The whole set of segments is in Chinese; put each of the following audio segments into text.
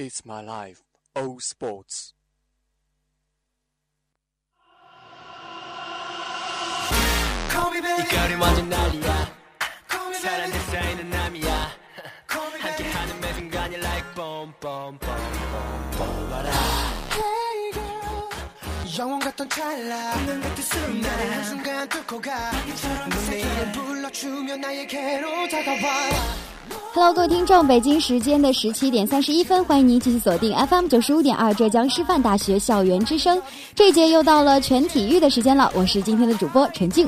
It's my life, All Sports。 Call me baby. 이거리 완전 난리야 Call me 사랑 baby. 내 사이는 남이야 Call me baby. 함께하는 매 순간이 like boom boom boom boom boom 와라 Hey girl. 영원 같던 찰나 운명 같은 순간 나를 한순간 뚫고 가 넌내 이름 불러주면 나에게로 다가와 hello 各位听众北京时间的十七点三十一分欢迎您继续锁定 fm 九十五点二浙江师范大学校园之声。这一节又到了全体育的时间了我是今天的主播陈静。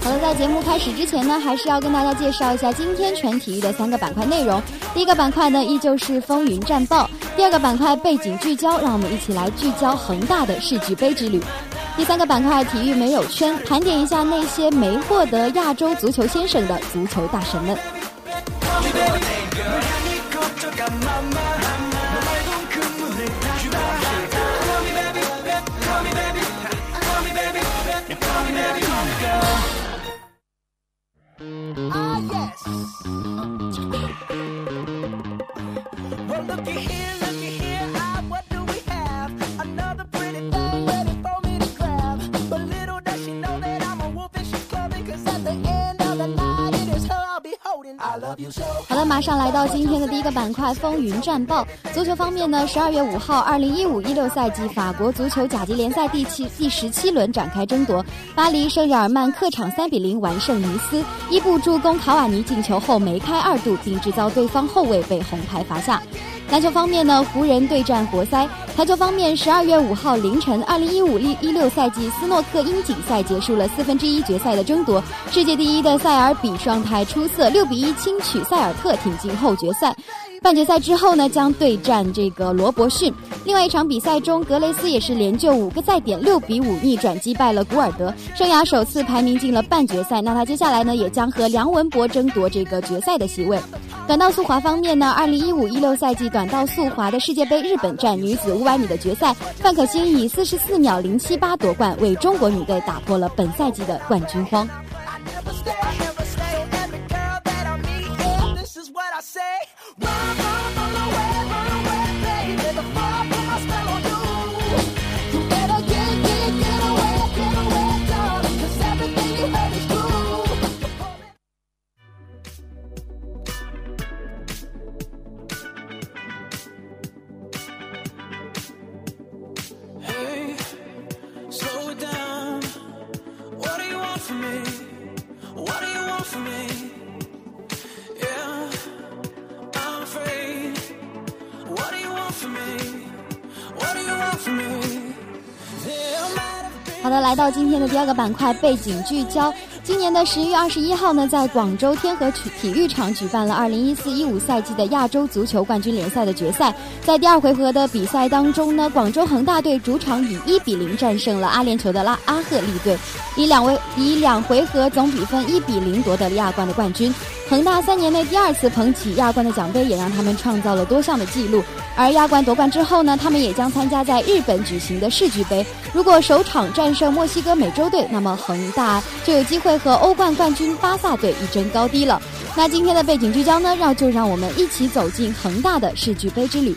好了在节目开始之前呢还是要跟大家介绍一下今天全体育的三个板块内容。第一个板块呢依旧是风云战报。第二个板块背景聚焦让我们一起来聚焦恒大的世俱杯之旅。第三个板块体育没有圈，盘点一下那些没获得亚洲足球先生的足球大神们。马上来到今天的第一个板块——风云战报。足球方面呢，十二月五号，二零一五一六赛季法国足球甲级联赛第七第十七轮展开争夺。巴黎圣日耳曼客场三比零完胜尼斯，伊布助攻卡瓦尼进球后梅开二度，并制造对方后卫被红牌罚下。篮球方面呢，湖人对战活塞。台球方面，十二月五号凌晨，二零一五一六赛季斯诺克英锦赛结束了四分之一决赛的争夺。世界第一的塞尔比状态出色，六比一轻取塞尔特，挺进后决赛。半决赛之后呢，将对战这个罗伯逊。另外一场比赛中，格雷斯也是连救五个赛点，六比五逆转击败了古尔德，生涯首次排名进了半决赛。那他接下来呢，也将和梁文博争夺这个决赛的席位。短道速滑方面呢，二零一五一六赛季短道速滑的世界杯日本站女子五百米的决赛，范可新以四十四秒零七八夺冠，为中国女队打破了本赛季的冠军荒。来到今天的第二个板块背景聚焦。今年的十一月二十一号呢，在广州天河体体育场举办了二零一四一五赛季的亚洲足球冠军联赛的决赛。在第二回合的比赛当中呢，广州恒大队主场以一比零战胜了阿联酋的拉阿赫利队，以两位以两回合总比分一比零夺得了亚冠的冠军。恒大三年内第二次捧起亚冠的奖杯，也让他们创造了多项的纪录。而亚冠夺冠之后呢，他们也将参加在日本举行的世俱杯。如果首场战胜墨西哥美洲队，那么恒大就有机会和欧冠冠军巴萨队一争高低了。那今天的背景聚焦呢，让就让我们一起走进恒大的世俱杯之旅。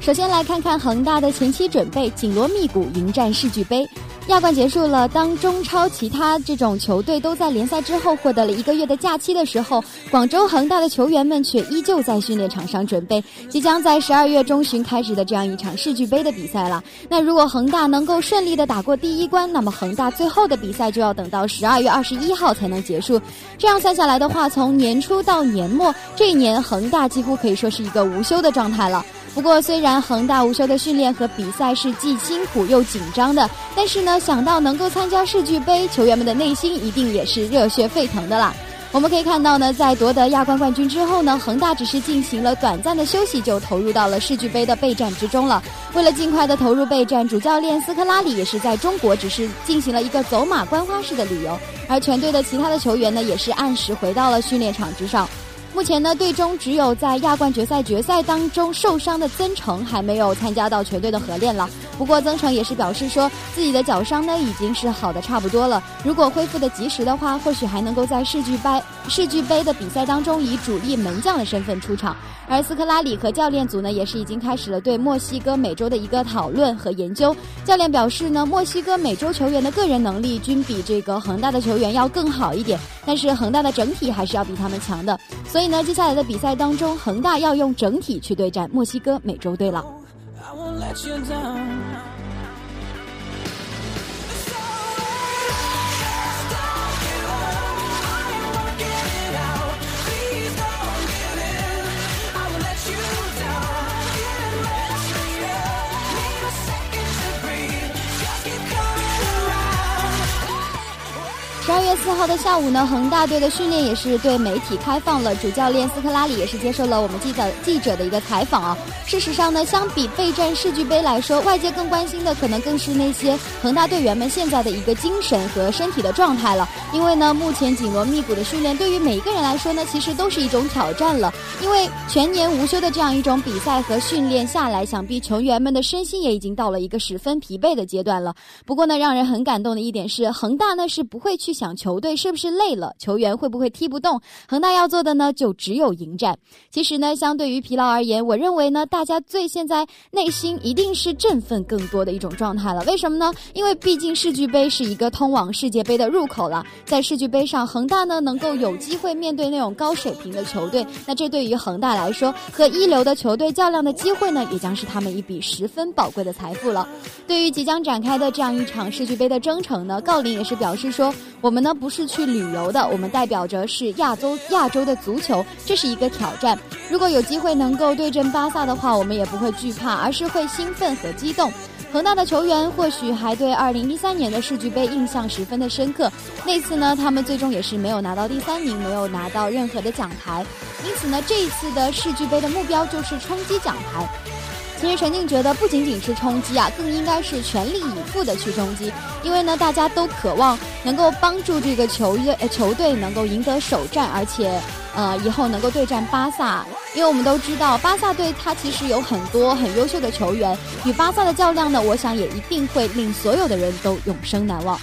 首先来看看恒大的前期准备，紧锣密鼓迎战世俱杯。亚冠结束了，当中超其他这种球队都在联赛之后获得了一个月的假期的时候，广州恒大的球员们却依旧在训练场上准备即将在十二月中旬开始的这样一场世俱杯的比赛了。那如果恒大能够顺利的打过第一关，那么恒大最后的比赛就要等到十二月二十一号才能结束。这样算下来的话，从年初到年末，这一年恒大几乎可以说是一个无休的状态了。不过，虽然恒大无休的训练和比赛是既辛苦又紧张的，但是呢，想到能够参加世俱杯，球员们的内心一定也是热血沸腾的啦。我们可以看到呢，在夺得亚冠冠军之后呢，恒大只是进行了短暂的休息，就投入到了世俱杯的备战之中了。为了尽快的投入备战，主教练斯科拉里也是在中国只是进行了一个走马观花式的旅游，而全队的其他的球员呢，也是按时回到了训练场之上。目前呢，队中只有在亚冠决赛决赛当中受伤的曾诚还没有参加到全队的合练了。不过曾诚也是表示说，自己的脚伤呢已经是好的差不多了。如果恢复的及时的话，或许还能够在世俱杯世俱杯的比赛当中以主力门将的身份出场。而斯科拉里和教练组呢，也是已经开始了对墨西哥美洲的一个讨论和研究。教练表示呢，墨西哥美洲球员的个人能力均比这个恒大的球员要更好一点，但是恒大的整体还是要比他们强的。所以以呢，接下来的比赛当中，恒大要用整体去对战墨西哥美洲队了。十二月四号的下午呢，恒大队的训练也是对媒体开放了，主教练斯科拉里也是接受了我们记者记者的一个采访啊。事实上呢，相比备战世俱杯来说，外界更关心的可能更是那些恒大队员们现在的一个精神和身体的状态了。因为呢，目前紧锣密鼓的训练对于每一个人来说呢，其实都是一种挑战了。因为全年无休的这样一种比赛和训练下来，想必球员们的身心也已经到了一个十分疲惫的阶段了。不过呢，让人很感动的一点是，恒大呢是不会去想球队是不是累了，球员会不会踢不动。恒大要做的呢，就只有迎战。其实呢，相对于疲劳而言，我认为呢，大家最现在内心一定是振奋更多的一种状态了。为什么呢？因为毕竟世俱杯是一个通往世界杯的入口了。在世俱杯上，恒大呢能够有机会面对那种高水平的球队，那这对于恒大来说，和一流的球队较量的机会呢，也将是他们一笔十分宝贵的财富了。对于即将展开的这样一场世俱杯的征程呢，郜林也是表示说，我们呢不是去旅游的，我们代表着是亚洲亚洲的足球，这是一个挑战。如果有机会能够对阵巴萨的话，我们也不会惧怕，而是会兴奋和激动。恒大的球员或许还对2013年的世俱杯印象十分的深刻，那次呢，他们最终也是没有拿到第三名，没有拿到任何的奖牌。因此呢，这一次的世俱杯的目标就是冲击奖牌。其实陈静觉得不仅仅是冲击啊，更应该是全力以赴的去冲击，因为呢，大家都渴望能够帮助这个球队球队能够赢得首战，而且呃以后能够对战巴萨，因为我们都知道巴萨队它其实有很多很优秀的球员，与巴萨的较量呢，我想也一定会令所有的人都永生难忘。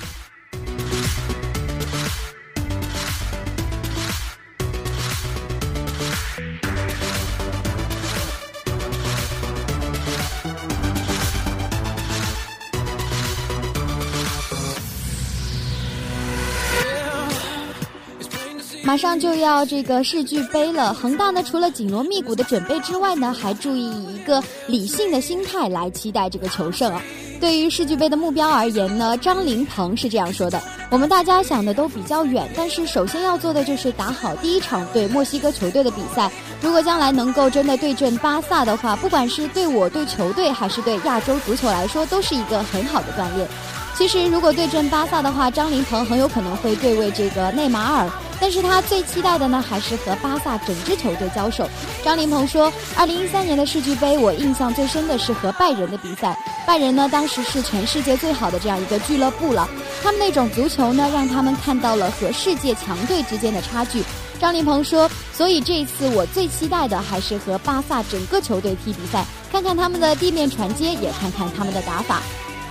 马上就要这个世俱杯了，恒大呢除了紧锣密鼓的准备之外呢，还注意一个理性的心态来期待这个求胜啊。对于世俱杯的目标而言呢，张琳芃是这样说的：我们大家想的都比较远，但是首先要做的就是打好第一场对墨西哥球队的比赛。如果将来能够真的对阵巴萨的话，不管是对我、对球队，还是对亚洲足球来说，都是一个很好的锻炼。其实，如果对阵巴萨的话，张琳芃很有可能会对位这个内马尔，但是他最期待的呢，还是和巴萨整支球队交手。张琳芃说，二零一三年的世俱杯，我印象最深的是和拜仁的比赛。拜仁呢，当时是全世界最好的这样一个俱乐部了，他们那种足球呢，让他们看到了和世界强队之间的差距。张琳芃说，所以这一次我最期待的还是和巴萨整个球队踢比赛，看看他们的地面传接，也看看他们的打法。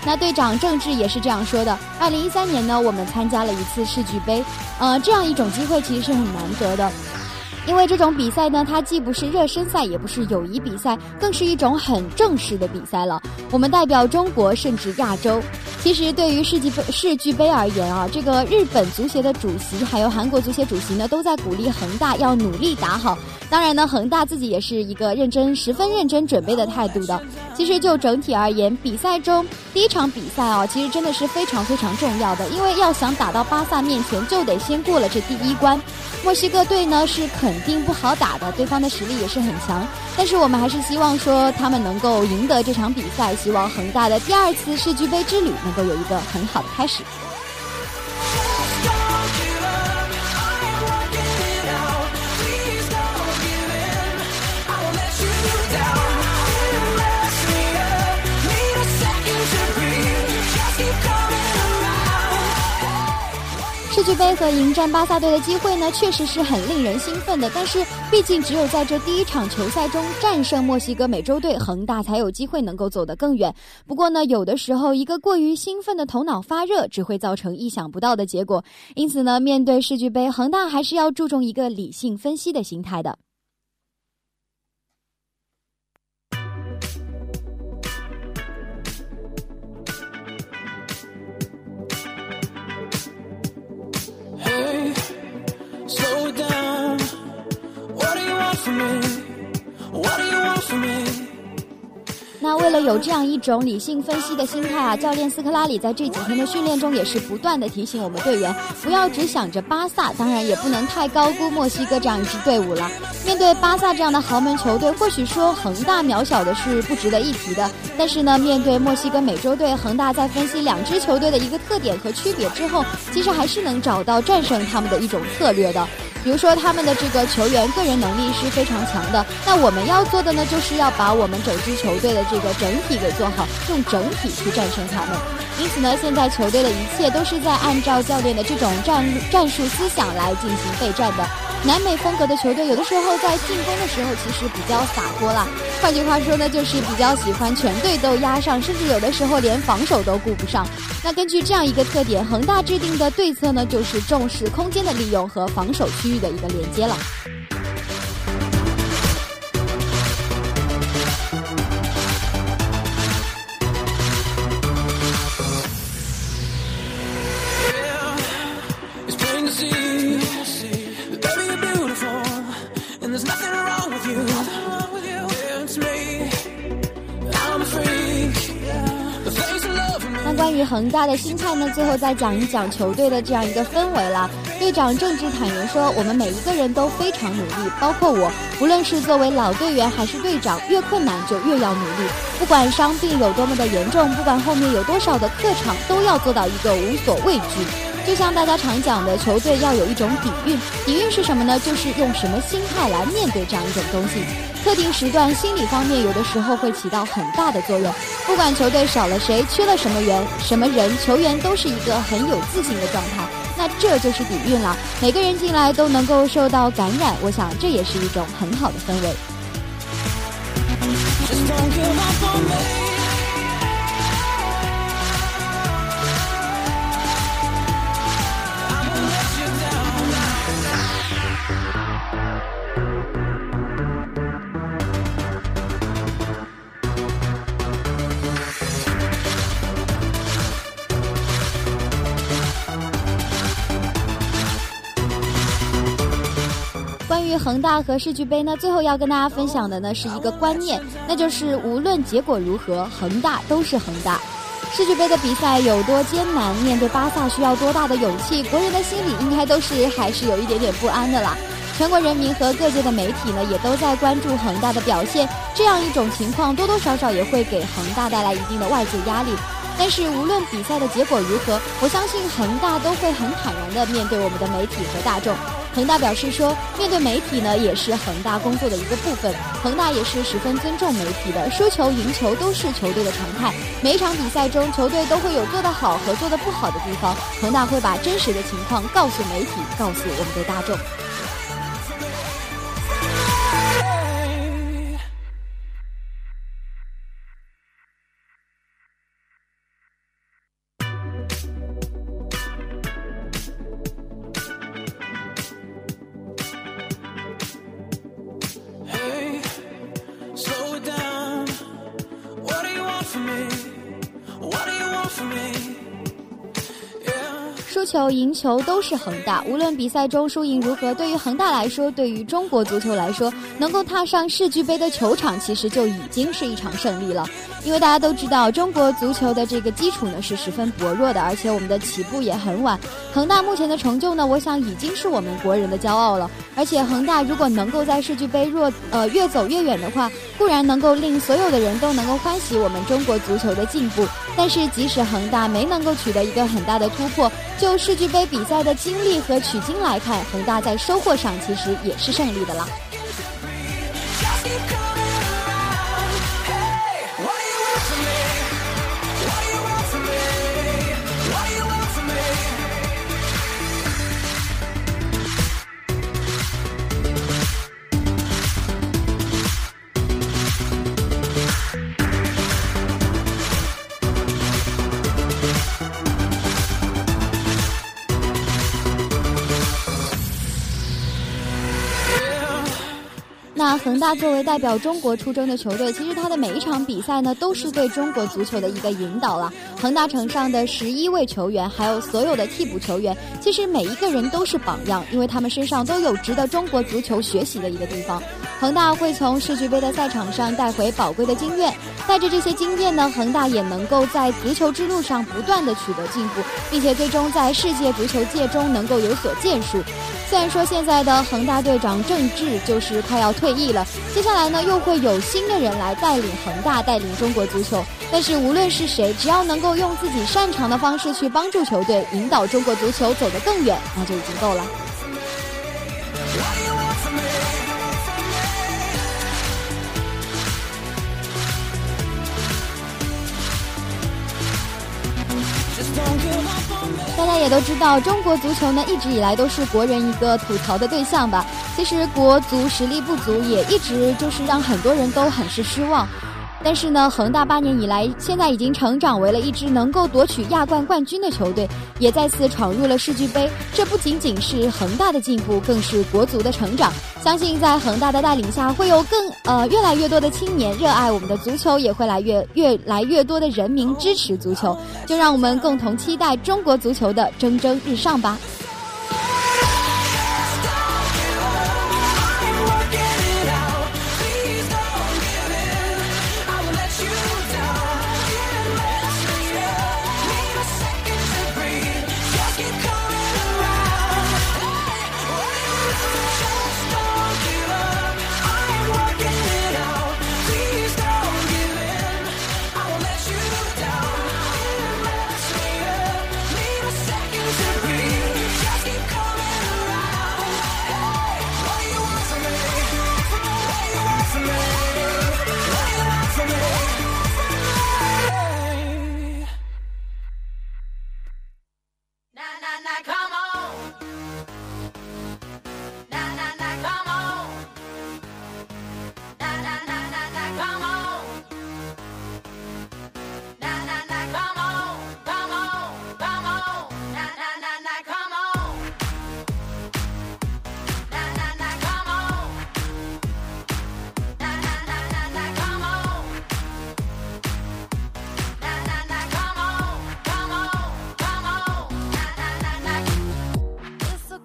那队长郑智也是这样说的：，二零一三年呢，我们参加了一次世俱杯，呃，这样一种机会其实是很难得的。因为这种比赛呢，它既不是热身赛，也不是友谊比赛，更是一种很正式的比赛了。我们代表中国，甚至亚洲。其实对于世纪杯世俱杯而言啊，这个日本足协的主席还有韩国足协主席呢，都在鼓励恒大要努力打好。当然呢，恒大自己也是一个认真、十分认真准备的态度的。其实就整体而言，比赛中第一场比赛啊，其实真的是非常非常重要的，因为要想打到巴萨面前，就得先过了这第一关。墨西哥队呢是肯肯定不好打的，对方的实力也是很强。但是我们还是希望说他们能够赢得这场比赛，希望恒大的第二次世俱杯之旅能够有一个很好的开始。世俱杯和迎战巴萨队的机会呢，确实是很令人兴奋的。但是，毕竟只有在这第一场球赛中战胜墨西哥美洲队，恒大才有机会能够走得更远。不过呢，有的时候一个过于兴奋的头脑发热，只会造成意想不到的结果。因此呢，面对世俱杯，恒大还是要注重一个理性分析的心态的。那为了有这样一种理性分析的心态啊，教练斯科拉里在这几天的训练中也是不断的提醒我们队员，不要只想着巴萨，当然也不能太高估墨西哥这样一支队伍了。面对巴萨这样的豪门球队，或许说恒大渺小的是不值得一提的，但是呢，面对墨西哥美洲队，恒大在分析两支球队的一个特点和区别之后，其实还是能找到战胜他们的一种策略的。比如说他们的这个球员个人能力是非常强的，那我们要做的呢，就是要把我们整支球队的这个整体给做好，用整体去战胜他们。因此呢，现在球队的一切都是在按照教练的这种战战术思想来进行备战的。南美风格的球队有的时候在进攻的时候其实比较洒脱啦，换句话说呢，就是比较喜欢全队都压上，甚至有的时候连防守都顾不上。那根据这样一个特点，恒大制定的对策呢，就是重视空间的利用和防守区域的一个连接了。恒大的心态呢，最后再讲一讲球队的这样一个氛围了。队长郑智坦言说：“我们每一个人都非常努力，包括我，无论是作为老队员还是队长，越困难就越要努力。不管伤病有多么的严重，不管后面有多少的客场，都要做到一个无所畏惧。就像大家常讲的，球队要有一种底蕴。底蕴是什么呢？就是用什么心态来面对这样一种东西。特定时段心理方面有的时候会起到很大的作用。不管球队少了谁，缺了什么人，什么人，球员都是一个很有自信的状态。那这就是底蕴了。每个人进来都能够受到感染，我想这也是一种很好的氛围。恒大和世俱杯呢，最后要跟大家分享的呢是一个观念，那就是无论结果如何，恒大都是恒大。世俱杯的比赛有多艰难，面对巴萨需要多大的勇气，国人的心里应该都是还是有一点点不安的啦。全国人民和各界的媒体呢，也都在关注恒大的表现，这样一种情况多多少少也会给恒大带来一定的外界压力。但是无论比赛的结果如何，我相信恒大都会很坦然地面对我们的媒体和大众。恒大表示说，面对媒体呢，也是恒大工作的一个部分。恒大也是十分尊重媒体的，输球赢球都是球队的常态。每一场比赛中，球队都会有做得好和做得不好的地方，恒大会把真实的情况告诉媒体，告诉我们的大众。赢球都是恒大。无论比赛中输赢如何，对于恒大来说，对于中国足球来说，能够踏上世俱杯的球场，其实就已经是一场胜利了。因为大家都知道，中国足球的这个基础呢是十分薄弱的，而且我们的起步也很晚。恒大目前的成就呢，我想已经是我们国人的骄傲了。而且恒大如果能够在世俱杯若呃越走越远的话，固然能够令所有的人都能够欢喜我们中国足球的进步。但是即使恒大没能够取得一个很大的突破，就世俱杯比赛的经历和取经来看，恒大在收获上其实也是胜利的了。恒大作为代表中国出征的球队，其实他的每一场比赛呢，都是对中国足球的一个引导了。恒大城上的十一位球员，还有所有的替补球员，其实每一个人都是榜样，因为他们身上都有值得中国足球学习的一个地方。恒大会从世俱杯的赛场上带回宝贵的经验，带着这些经验呢，恒大也能够在足球之路上不断的取得进步，并且最终在世界足球界中能够有所建树。虽然说现在的恒大队长郑智就是快要退役了，接下来呢又会有新的人来带领恒大，带领中国足球。但是无论是谁，只要能够用自己擅长的方式去帮助球队，引导中国足球走得更远，那就已经够了。都知道，中国足球呢一直以来都是国人一个吐槽的对象吧。其实国足实力不足，也一直就是让很多人都很是失望。但是呢，恒大八年以来，现在已经成长为了一支能够夺取亚冠冠军的球队，也再次闯入了世俱杯。这不仅仅是恒大的进步，更是国足的成长。相信在恒大的带领下，会有更呃越来越多的青年热爱我们的足球，也会来越越来越多的人民支持足球。就让我们共同期待中国足球的蒸蒸日上吧。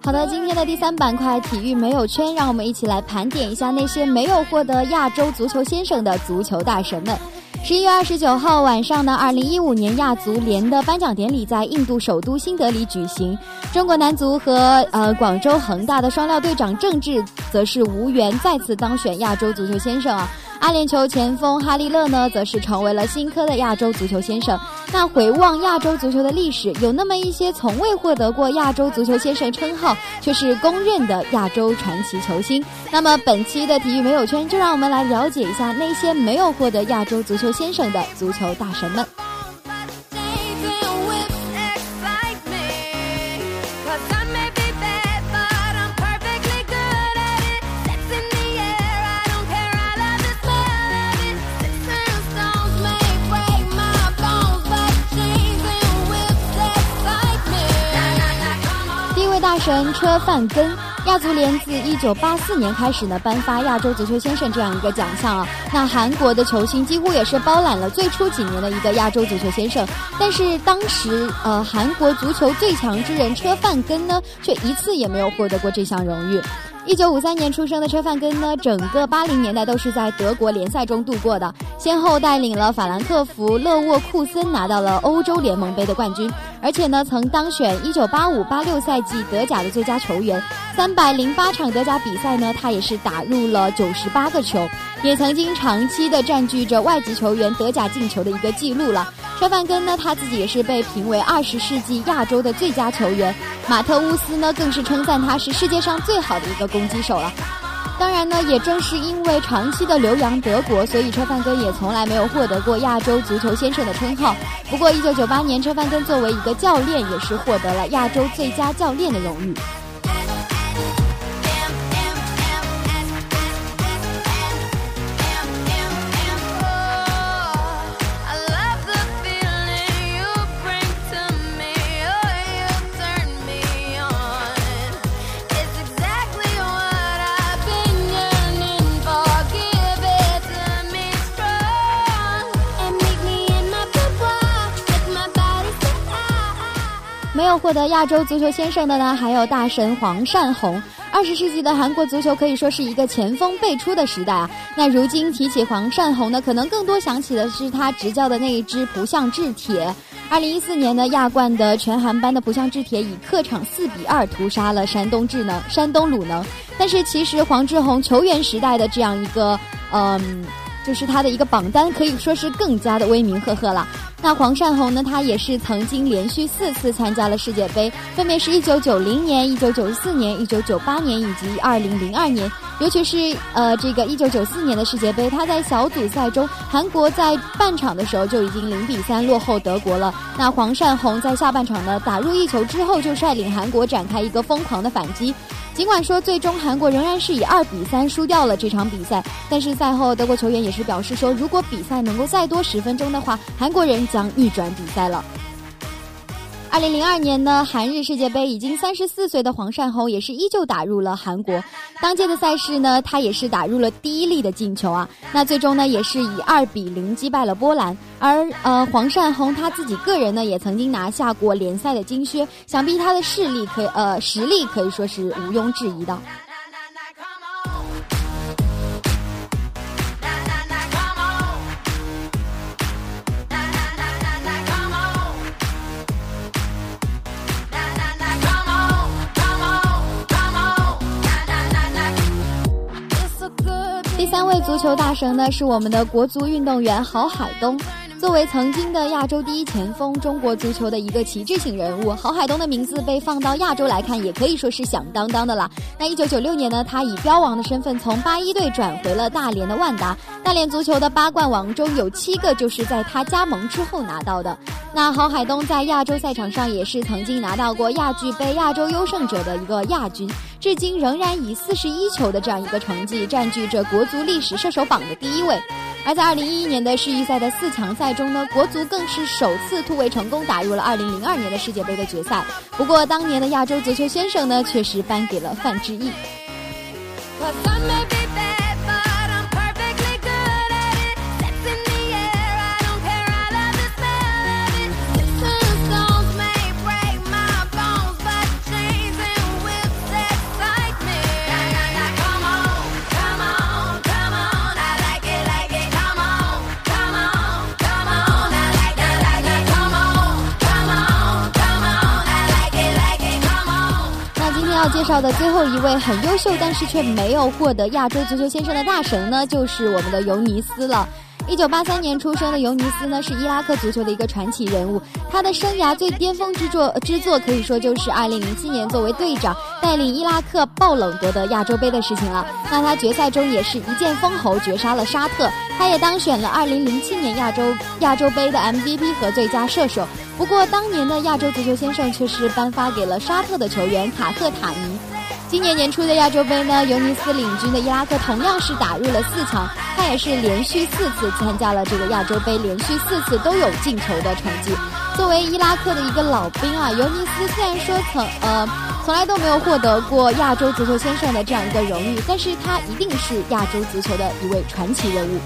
好的，今天的第三板块体育没有圈，让我们一起来盘点一下那些没有获得亚洲足球先生的足球大神们。十一月二十九号晚上呢，二零一五年亚足联的颁奖典礼在印度首都新德里举行。中国男足和呃广州恒大的双料队长郑智则是无缘再次当选亚洲足球先生啊。阿联酋前锋哈利勒呢，则是成为了新科的亚洲足球先生。那回望亚洲足球的历史，有那么一些从未获得过亚洲足球先生称号，却是公认的亚洲传奇球星。那么本期的体育没有圈，就让我们来了解一下那些没有获得亚洲足球先生的足球大神们。神车范根，亚足联自一九八四年开始呢，颁发亚洲足球先生这样一个奖项啊。那韩国的球星几乎也是包揽了最初几年的一个亚洲足球先生。但是当时，呃，韩国足球最强之人车范根呢，却一次也没有获得过这项荣誉。一九五三年出生的车范根呢，整个八零年代都是在德国联赛中度过的，先后带领了法兰克福、勒沃库森拿到了欧洲联盟杯的冠军，而且呢，曾当选一九八五八六赛季德甲的最佳球员。三百零八场德甲比赛呢，他也是打入了九十八个球，也曾经长期的占据着外籍球员德甲进球的一个记录了。车范根呢，他自己也是被评为二十世纪亚洲的最佳球员。马特乌斯呢，更是称赞他是世界上最好的一个攻击手了。当然呢，也正是因为长期的留洋德国，所以车范根也从来没有获得过亚洲足球先生的称号。不过，一九九八年，车范根作为一个教练，也是获得了亚洲最佳教练的荣誉。获得亚洲足球先生的呢，还有大神黄善洪。二十世纪的韩国足球可以说是一个前锋辈出的时代啊。那如今提起黄善洪呢，可能更多想起的是他执教的那一支不像制铁。二零一四年呢，亚冠的全韩班的不像制铁以客场四比二屠杀了山东智能、山东鲁能。但是其实黄志宏球员时代的这样一个，嗯。就是他的一个榜单可以说是更加的威名赫赫了。那黄善宏呢，他也是曾经连续四次参加了世界杯，分别是一九九零年、一九九四年、一九九八年以及二零零二年。尤其是呃这个一九九四年的世界杯，他在小组赛中，韩国在半场的时候就已经零比三落后德国了。那黄善宏在下半场呢打入一球之后，就率领韩国展开一个疯狂的反击。尽管说最终韩国仍然是以二比三输掉了这场比赛，但是赛后德国球员也是表示说，如果比赛能够再多十分钟的话，韩国人将逆转比赛了。二零零二年呢，韩日世界杯已经三十四岁的黄善宏也是依旧打入了韩国。当届的赛事呢，他也是打入了第一粒的进球啊。那最终呢，也是以二比零击败了波兰。而呃，黄善宏他自己个人呢，也曾经拿下过联赛的金靴，想必他的势力可以呃实力可以说是毋庸置疑的。足球大神呢，是我们的国足运动员郝海东。作为曾经的亚洲第一前锋，中国足球的一个旗帜性人物，郝海东的名字被放到亚洲来看，也可以说是响当当的了。那一九九六年呢，他以标王的身份从八一队转回了大连的万达。大连足球的八冠王中有七个就是在他加盟之后拿到的。那郝海东在亚洲赛场上也是曾经拿到过亚俱杯亚洲优胜者的一个亚军，至今仍然以四十一球的这样一个成绩占据着国足历史射手榜的第一位。而在二零一一年的世预赛的四强赛中呢，国足更是首次突围成功打入了二零零二年的世界杯的决赛。不过当年的亚洲足球先生呢，却是颁给了范志毅。介绍的最后一位很优秀，但是却没有获得亚洲足球先生的大神呢，就是我们的尤尼斯了。一九八三年出生的尤尼斯呢，是伊拉克足球的一个传奇人物。他的生涯最巅峰之作之作，可以说就是二零零七年作为队长带领伊拉克爆冷夺得亚洲杯的事情了。那他决赛中也是一剑封喉，绝杀了沙特。他也当选了二零零七年亚洲亚洲杯的 MVP 和最佳射手。不过当年的亚洲足球先生却是颁发给了沙特的球员卡特塔尼。今年年初的亚洲杯呢，尤尼斯领军的伊拉克同样是打入了四强，他也是连续四次参加了这个亚洲杯，连续四次都有进球的成绩。作为伊拉克的一个老兵啊，尤尼斯虽然说曾呃从来都没有获得过亚洲足球先生的这样一个荣誉，但是他一定是亚洲足球的一位传奇人物。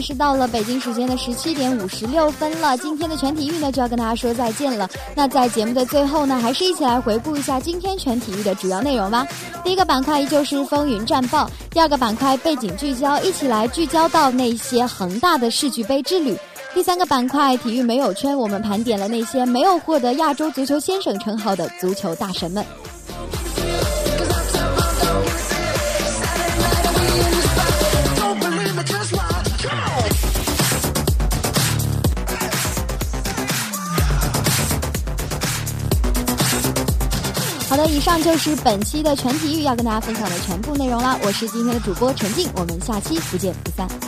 是到了北京时间的十七点五十六分了。今天的全体育呢就要跟大家说再见了。那在节目的最后呢，还是一起来回顾一下今天全体育的主要内容吧。第一个板块依旧是风云战报，第二个板块背景聚焦，一起来聚焦到那些恒大的世俱杯之旅。第三个板块体育没有圈，我们盘点了那些没有获得亚洲足球先生称号的足球大神们。以上就是本期的全体育要跟大家分享的全部内容了。我是今天的主播陈静，我们下期不见不散。